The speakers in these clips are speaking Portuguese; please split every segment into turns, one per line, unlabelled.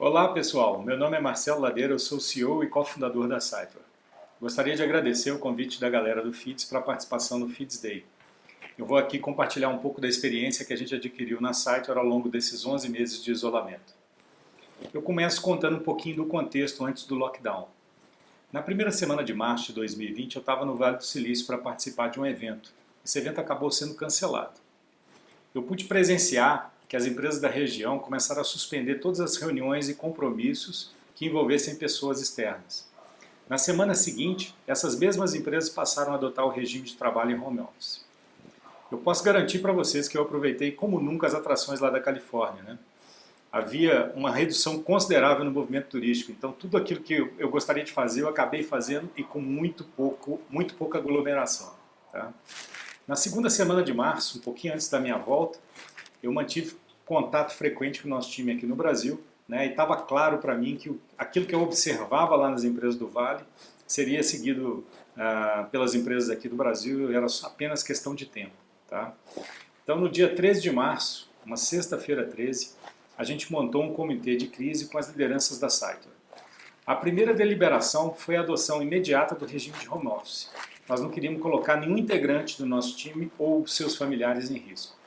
Olá pessoal, meu nome é Marcelo Ladeira, eu sou CEO e cofundador da Cytor. Gostaria de agradecer o convite da galera do FITS para a participação no FITS Day. Eu vou aqui compartilhar um pouco da experiência que a gente adquiriu na Cytor ao longo desses 11 meses de isolamento. Eu começo contando um pouquinho do contexto antes do lockdown. Na primeira semana de março de 2020, eu estava no Vale do Silício para participar de um evento. Esse evento acabou sendo cancelado. Eu pude presenciar que as empresas da região começaram a suspender todas as reuniões e compromissos que envolvessem pessoas externas. Na semana seguinte, essas mesmas empresas passaram a adotar o regime de trabalho em home office. Eu posso garantir para vocês que eu aproveitei como nunca as atrações lá da Califórnia. Né? Havia uma redução considerável no movimento turístico, então tudo aquilo que eu gostaria de fazer eu acabei fazendo e com muito pouco, muito pouca aglomeração. Tá? Na segunda semana de março, um pouquinho antes da minha volta, eu mantive contato frequente com o nosso time aqui no Brasil, né, e estava claro para mim que aquilo que eu observava lá nas empresas do Vale seria seguido uh, pelas empresas aqui do Brasil, era apenas questão de tempo. Tá? Então, no dia 13 de março, uma sexta-feira 13, a gente montou um comitê de crise com as lideranças da Saitor. A primeira deliberação foi a adoção imediata do regime de home office. Nós não queríamos colocar nenhum integrante do nosso time ou seus familiares em risco.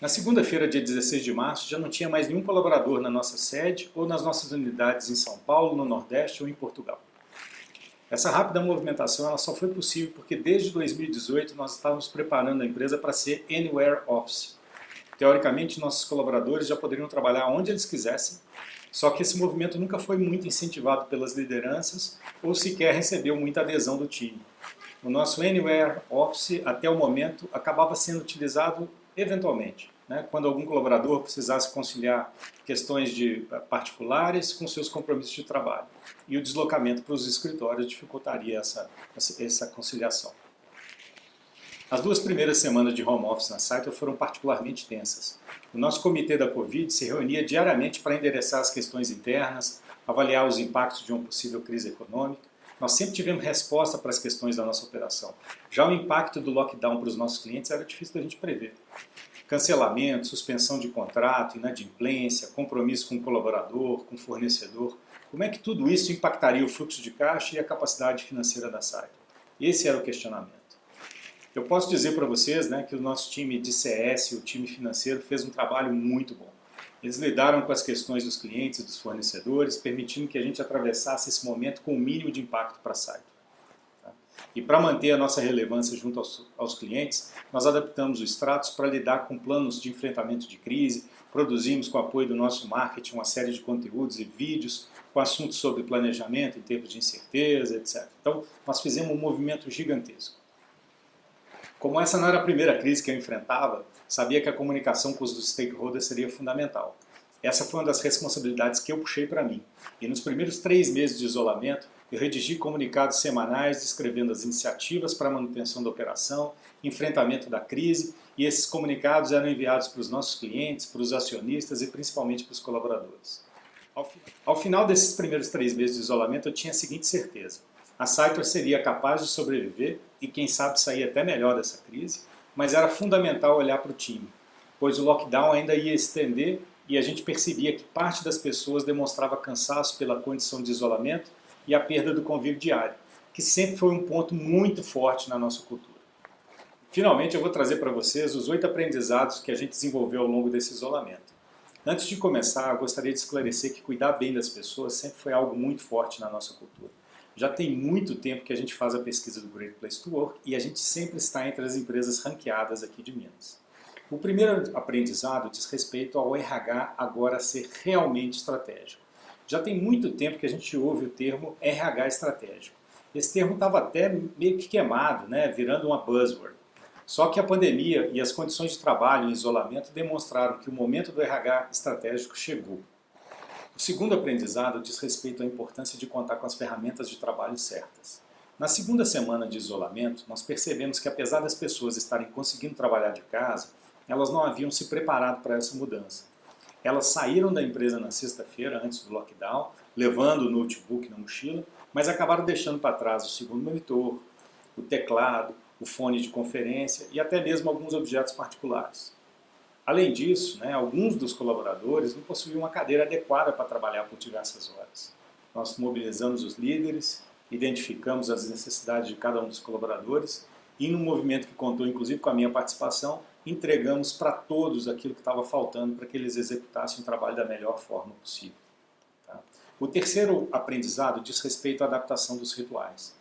Na segunda-feira, dia 16 de março, já não tinha mais nenhum colaborador na nossa sede ou nas nossas unidades em São Paulo, no Nordeste ou em Portugal. Essa rápida movimentação ela só foi possível porque desde 2018 nós estávamos preparando a empresa para ser Anywhere Office. Teoricamente, nossos colaboradores já poderiam trabalhar onde eles quisessem, só que esse movimento nunca foi muito incentivado pelas lideranças ou sequer recebeu muita adesão do time. O nosso Anywhere Office, até o momento, acabava sendo utilizado eventualmente, né, quando algum colaborador precisasse conciliar questões de eh, particulares com seus compromissos de trabalho. E o deslocamento para os escritórios dificultaria essa, essa conciliação. As duas primeiras semanas de home office na Saito foram particularmente tensas. O nosso comitê da Covid se reunia diariamente para endereçar as questões internas, avaliar os impactos de uma possível crise econômica. Nós sempre tivemos resposta para as questões da nossa operação. Já o impacto do lockdown para os nossos clientes era difícil da gente prever cancelamento, suspensão de contrato, inadimplência, compromisso com o colaborador, com o fornecedor. Como é que tudo isso impactaria o fluxo de caixa e a capacidade financeira da SAI? Esse era o questionamento. Eu posso dizer para vocês né, que o nosso time de CS, o time financeiro, fez um trabalho muito bom. Eles lidaram com as questões dos clientes e dos fornecedores, permitindo que a gente atravessasse esse momento com o mínimo de impacto para a site. E para manter a nossa relevância junto aos, aos clientes, nós adaptamos o Stratos para lidar com planos de enfrentamento de crise, produzimos com o apoio do nosso marketing uma série de conteúdos e vídeos com assuntos sobre planejamento em tempos de incerteza, etc. Então, nós fizemos um movimento gigantesco. Como essa não era a primeira crise que eu enfrentava, sabia que a comunicação com os stakeholders seria fundamental. Essa foi uma das responsabilidades que eu puxei para mim. E nos primeiros três meses de isolamento, eu redigi comunicados semanais descrevendo as iniciativas para manutenção da operação, enfrentamento da crise, e esses comunicados eram enviados para os nossos clientes, para os acionistas e principalmente para os colaboradores. Ao final desses primeiros três meses de isolamento, eu tinha a seguinte certeza. A Cytor seria capaz de sobreviver e, quem sabe, sair até melhor dessa crise, mas era fundamental olhar para o time, pois o lockdown ainda ia estender e a gente percebia que parte das pessoas demonstrava cansaço pela condição de isolamento e a perda do convívio diário, que sempre foi um ponto muito forte na nossa cultura. Finalmente, eu vou trazer para vocês os oito aprendizados que a gente desenvolveu ao longo desse isolamento. Antes de começar, gostaria de esclarecer que cuidar bem das pessoas sempre foi algo muito forte na nossa cultura. Já tem muito tempo que a gente faz a pesquisa do Great Place to Work e a gente sempre está entre as empresas ranqueadas aqui de Minas. O primeiro aprendizado diz respeito ao RH agora ser realmente estratégico. Já tem muito tempo que a gente ouve o termo RH estratégico. Esse termo estava até meio que queimado, né, virando uma buzzword. Só que a pandemia e as condições de trabalho em isolamento demonstraram que o momento do RH estratégico chegou. O segundo aprendizado diz respeito à importância de contar com as ferramentas de trabalho certas. Na segunda semana de isolamento, nós percebemos que apesar das pessoas estarem conseguindo trabalhar de casa, elas não haviam se preparado para essa mudança. Elas saíram da empresa na sexta-feira, antes do lockdown, levando o notebook na mochila, mas acabaram deixando para trás o segundo monitor, o teclado, o fone de conferência e até mesmo alguns objetos particulares. Além disso, né, alguns dos colaboradores não possuíam uma cadeira adequada para trabalhar por diversas horas. Nós mobilizamos os líderes, identificamos as necessidades de cada um dos colaboradores e, num movimento que contou inclusive com a minha participação, entregamos para todos aquilo que estava faltando para que eles executassem o trabalho da melhor forma possível. Tá? O terceiro aprendizado diz respeito à adaptação dos rituais.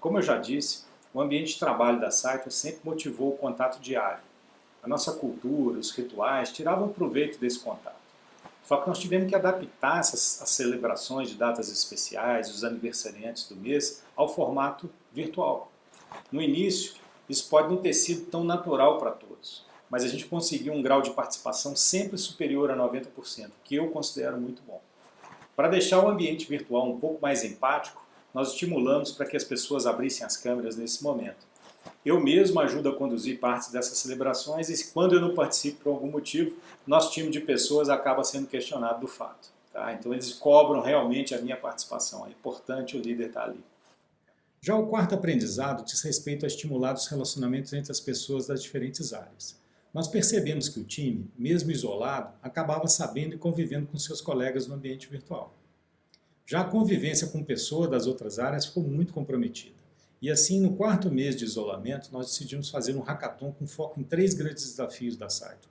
Como eu já disse, o ambiente de trabalho da Saito sempre motivou o contato diário. A nossa cultura, os rituais, tiravam proveito desse contato. Só que nós tivemos que adaptar essas as celebrações de datas especiais, os aniversariantes do mês, ao formato virtual. No início, isso pode não ter sido tão natural para todos, mas a gente conseguiu um grau de participação sempre superior a 90%, que eu considero muito bom. Para deixar o ambiente virtual um pouco mais empático, nós estimulamos para que as pessoas abrissem as câmeras nesse momento. Eu mesmo ajudo a conduzir partes dessas celebrações e quando eu não participo por algum motivo, nosso time de pessoas acaba sendo questionado do fato. Tá? Então eles cobram realmente a minha participação. É importante o líder estar ali. Já o quarto aprendizado diz respeito a estimular os relacionamentos entre as pessoas das diferentes áreas. Nós percebemos que o time, mesmo isolado, acabava sabendo e convivendo com seus colegas no ambiente virtual. Já a convivência com pessoas das outras áreas ficou muito comprometida. E assim, no quarto mês de isolamento, nós decidimos fazer um hackathon com foco em três grandes desafios da site.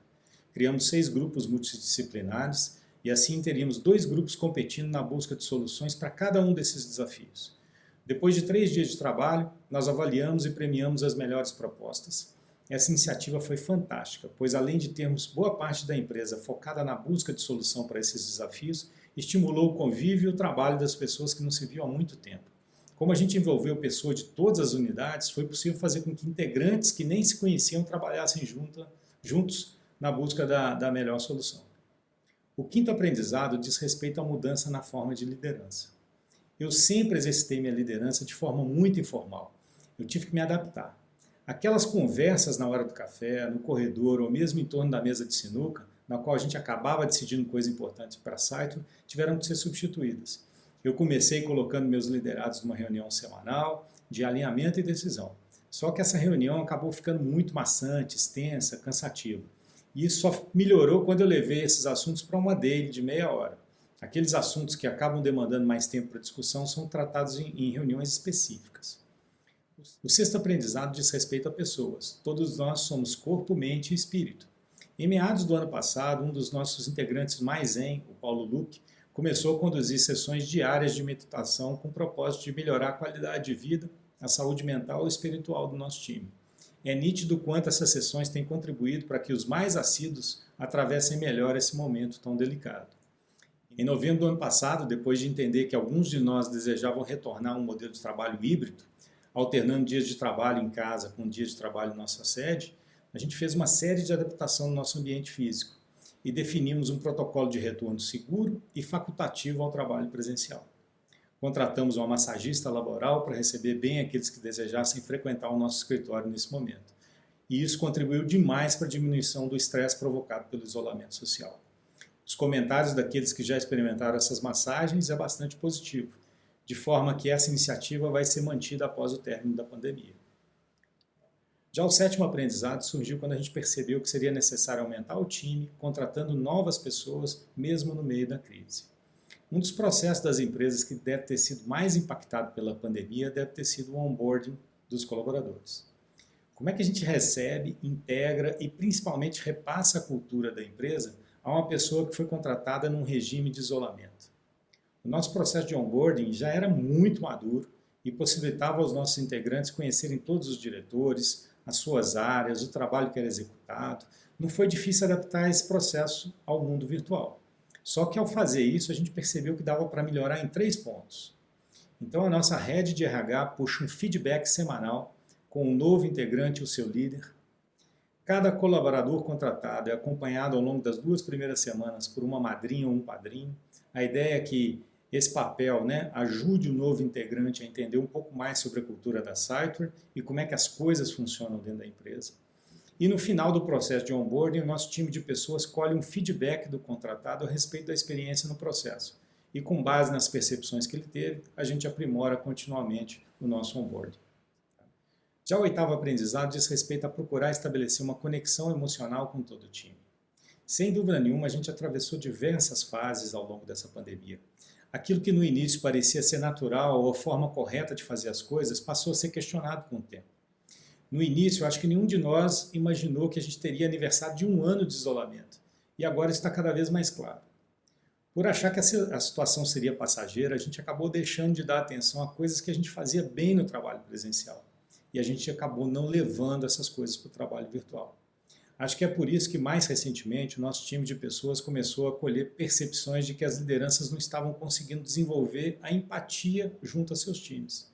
Criamos seis grupos multidisciplinares e assim teríamos dois grupos competindo na busca de soluções para cada um desses desafios. Depois de três dias de trabalho, nós avaliamos e premiamos as melhores propostas. Essa iniciativa foi fantástica, pois além de termos boa parte da empresa focada na busca de solução para esses desafios, estimulou o convívio e o trabalho das pessoas que não se viam há muito tempo. Como a gente envolveu pessoas de todas as unidades, foi possível fazer com que integrantes que nem se conheciam trabalhassem junto, juntos na busca da, da melhor solução. O quinto aprendizado diz respeito à mudança na forma de liderança. Eu sempre exercitei minha liderança de forma muito informal. Eu tive que me adaptar. Aquelas conversas na hora do café, no corredor ou mesmo em torno da mesa de sinuca, na qual a gente acabava decidindo coisas importantes para a site, tiveram que ser substituídas. Eu comecei colocando meus liderados numa reunião semanal de alinhamento e decisão. Só que essa reunião acabou ficando muito maçante, extensa, cansativa. E isso só melhorou quando eu levei esses assuntos para uma dele de meia hora. Aqueles assuntos que acabam demandando mais tempo para discussão são tratados em, em reuniões específicas. O sexto aprendizado diz respeito a pessoas. Todos nós somos corpo, mente e espírito. Em meados do ano passado, um dos nossos integrantes mais zen, o Paulo Luque, começou a conduzir sessões diárias de meditação com o propósito de melhorar a qualidade de vida, a saúde mental e espiritual do nosso time. É nítido quanto essas sessões têm contribuído para que os mais assíduos atravessem melhor esse momento tão delicado. Em novembro do ano passado, depois de entender que alguns de nós desejavam retornar a um modelo de trabalho híbrido, alternando dias de trabalho em casa com dias de trabalho em nossa sede, a gente fez uma série de adaptação no nosso ambiente físico e definimos um protocolo de retorno seguro e facultativo ao trabalho presencial. Contratamos uma massagista laboral para receber bem aqueles que desejassem frequentar o nosso escritório nesse momento. E isso contribuiu demais para a diminuição do estresse provocado pelo isolamento social. Os comentários daqueles que já experimentaram essas massagens é bastante positivo, de forma que essa iniciativa vai ser mantida após o término da pandemia. Já o sétimo aprendizado surgiu quando a gente percebeu que seria necessário aumentar o time, contratando novas pessoas, mesmo no meio da crise. Um dos processos das empresas que deve ter sido mais impactado pela pandemia deve ter sido o onboarding dos colaboradores. Como é que a gente recebe, integra e principalmente repassa a cultura da empresa a uma pessoa que foi contratada num regime de isolamento? O nosso processo de onboarding já era muito maduro e possibilitava aos nossos integrantes conhecerem todos os diretores, as suas áreas, o trabalho que era executado. Não foi difícil adaptar esse processo ao mundo virtual. Só que ao fazer isso, a gente percebeu que dava para melhorar em três pontos. Então a nossa rede de RH puxa um feedback semanal com um novo integrante e o seu líder. Cada colaborador contratado é acompanhado ao longo das duas primeiras semanas por uma madrinha ou um padrinho. A ideia é que esse papel né, ajude o novo integrante a entender um pouco mais sobre a cultura da Siteware e como é que as coisas funcionam dentro da empresa. E no final do processo de onboarding, o nosso time de pessoas colhe um feedback do contratado a respeito da experiência no processo. E com base nas percepções que ele teve, a gente aprimora continuamente o nosso onboarding. Já o oitavo aprendizado diz respeito a procurar estabelecer uma conexão emocional com todo o time. Sem dúvida nenhuma, a gente atravessou diversas fases ao longo dessa pandemia. Aquilo que no início parecia ser natural ou a forma correta de fazer as coisas passou a ser questionado com o tempo. No início, acho que nenhum de nós imaginou que a gente teria aniversário de um ano de isolamento. E agora está cada vez mais claro. Por achar que a situação seria passageira, a gente acabou deixando de dar atenção a coisas que a gente fazia bem no trabalho presencial. E a gente acabou não levando essas coisas para o trabalho virtual. Acho que é por isso que, mais recentemente, o nosso time de pessoas começou a colher percepções de que as lideranças não estavam conseguindo desenvolver a empatia junto a seus times.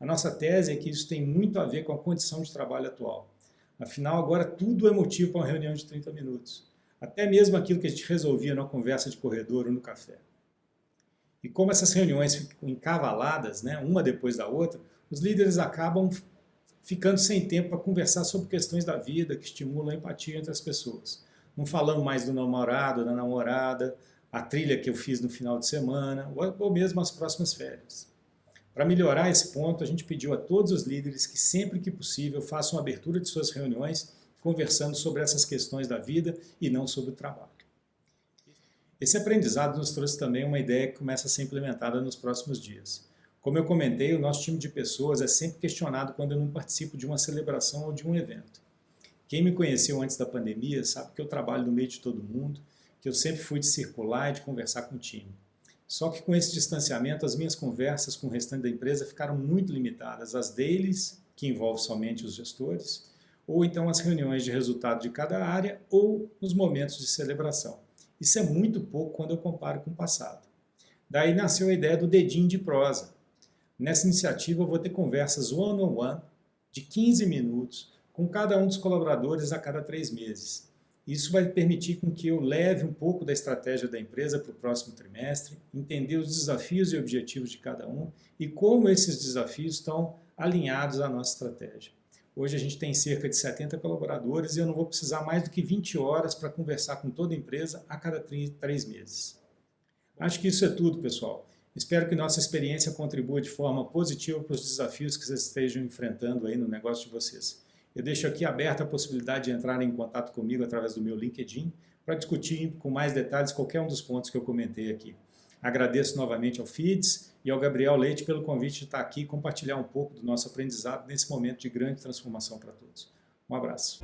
A nossa tese é que isso tem muito a ver com a condição de trabalho atual. Afinal, agora tudo é motivo para uma reunião de 30 minutos. Até mesmo aquilo que a gente resolvia numa conversa de corredor ou no café. E como essas reuniões ficam encavaladas, né, uma depois da outra, os líderes acabam ficando sem tempo para conversar sobre questões da vida que estimulam a empatia entre as pessoas. Não falando mais do namorado, da namorada, a trilha que eu fiz no final de semana, ou mesmo as próximas férias. Para melhorar esse ponto, a gente pediu a todos os líderes que sempre que possível façam abertura de suas reuniões conversando sobre essas questões da vida e não sobre o trabalho. Esse aprendizado nos trouxe também uma ideia que começa a ser implementada nos próximos dias. Como eu comentei, o nosso time de pessoas é sempre questionado quando eu não participo de uma celebração ou de um evento. Quem me conheceu antes da pandemia sabe que eu trabalho no meio de todo mundo, que eu sempre fui de circular e de conversar com o time. Só que com esse distanciamento, as minhas conversas com o restante da empresa ficaram muito limitadas às deles, que envolve somente os gestores, ou então as reuniões de resultado de cada área, ou nos momentos de celebração. Isso é muito pouco quando eu comparo com o passado. Daí nasceu a ideia do dedinho de prosa, Nessa iniciativa, eu vou ter conversas one-on-one -on -one de 15 minutos com cada um dos colaboradores a cada três meses. Isso vai permitir com que eu leve um pouco da estratégia da empresa para o próximo trimestre, entender os desafios e objetivos de cada um e como esses desafios estão alinhados à nossa estratégia. Hoje a gente tem cerca de 70 colaboradores e eu não vou precisar mais do que 20 horas para conversar com toda a empresa a cada três meses. Acho que isso é tudo, pessoal. Espero que nossa experiência contribua de forma positiva para os desafios que vocês estejam enfrentando aí no negócio de vocês. Eu deixo aqui aberta a possibilidade de entrar em contato comigo através do meu LinkedIn para discutir com mais detalhes qualquer um dos pontos que eu comentei aqui. Agradeço novamente ao FIDS e ao Gabriel Leite pelo convite de estar aqui e compartilhar um pouco do nosso aprendizado nesse momento de grande transformação para todos. Um abraço.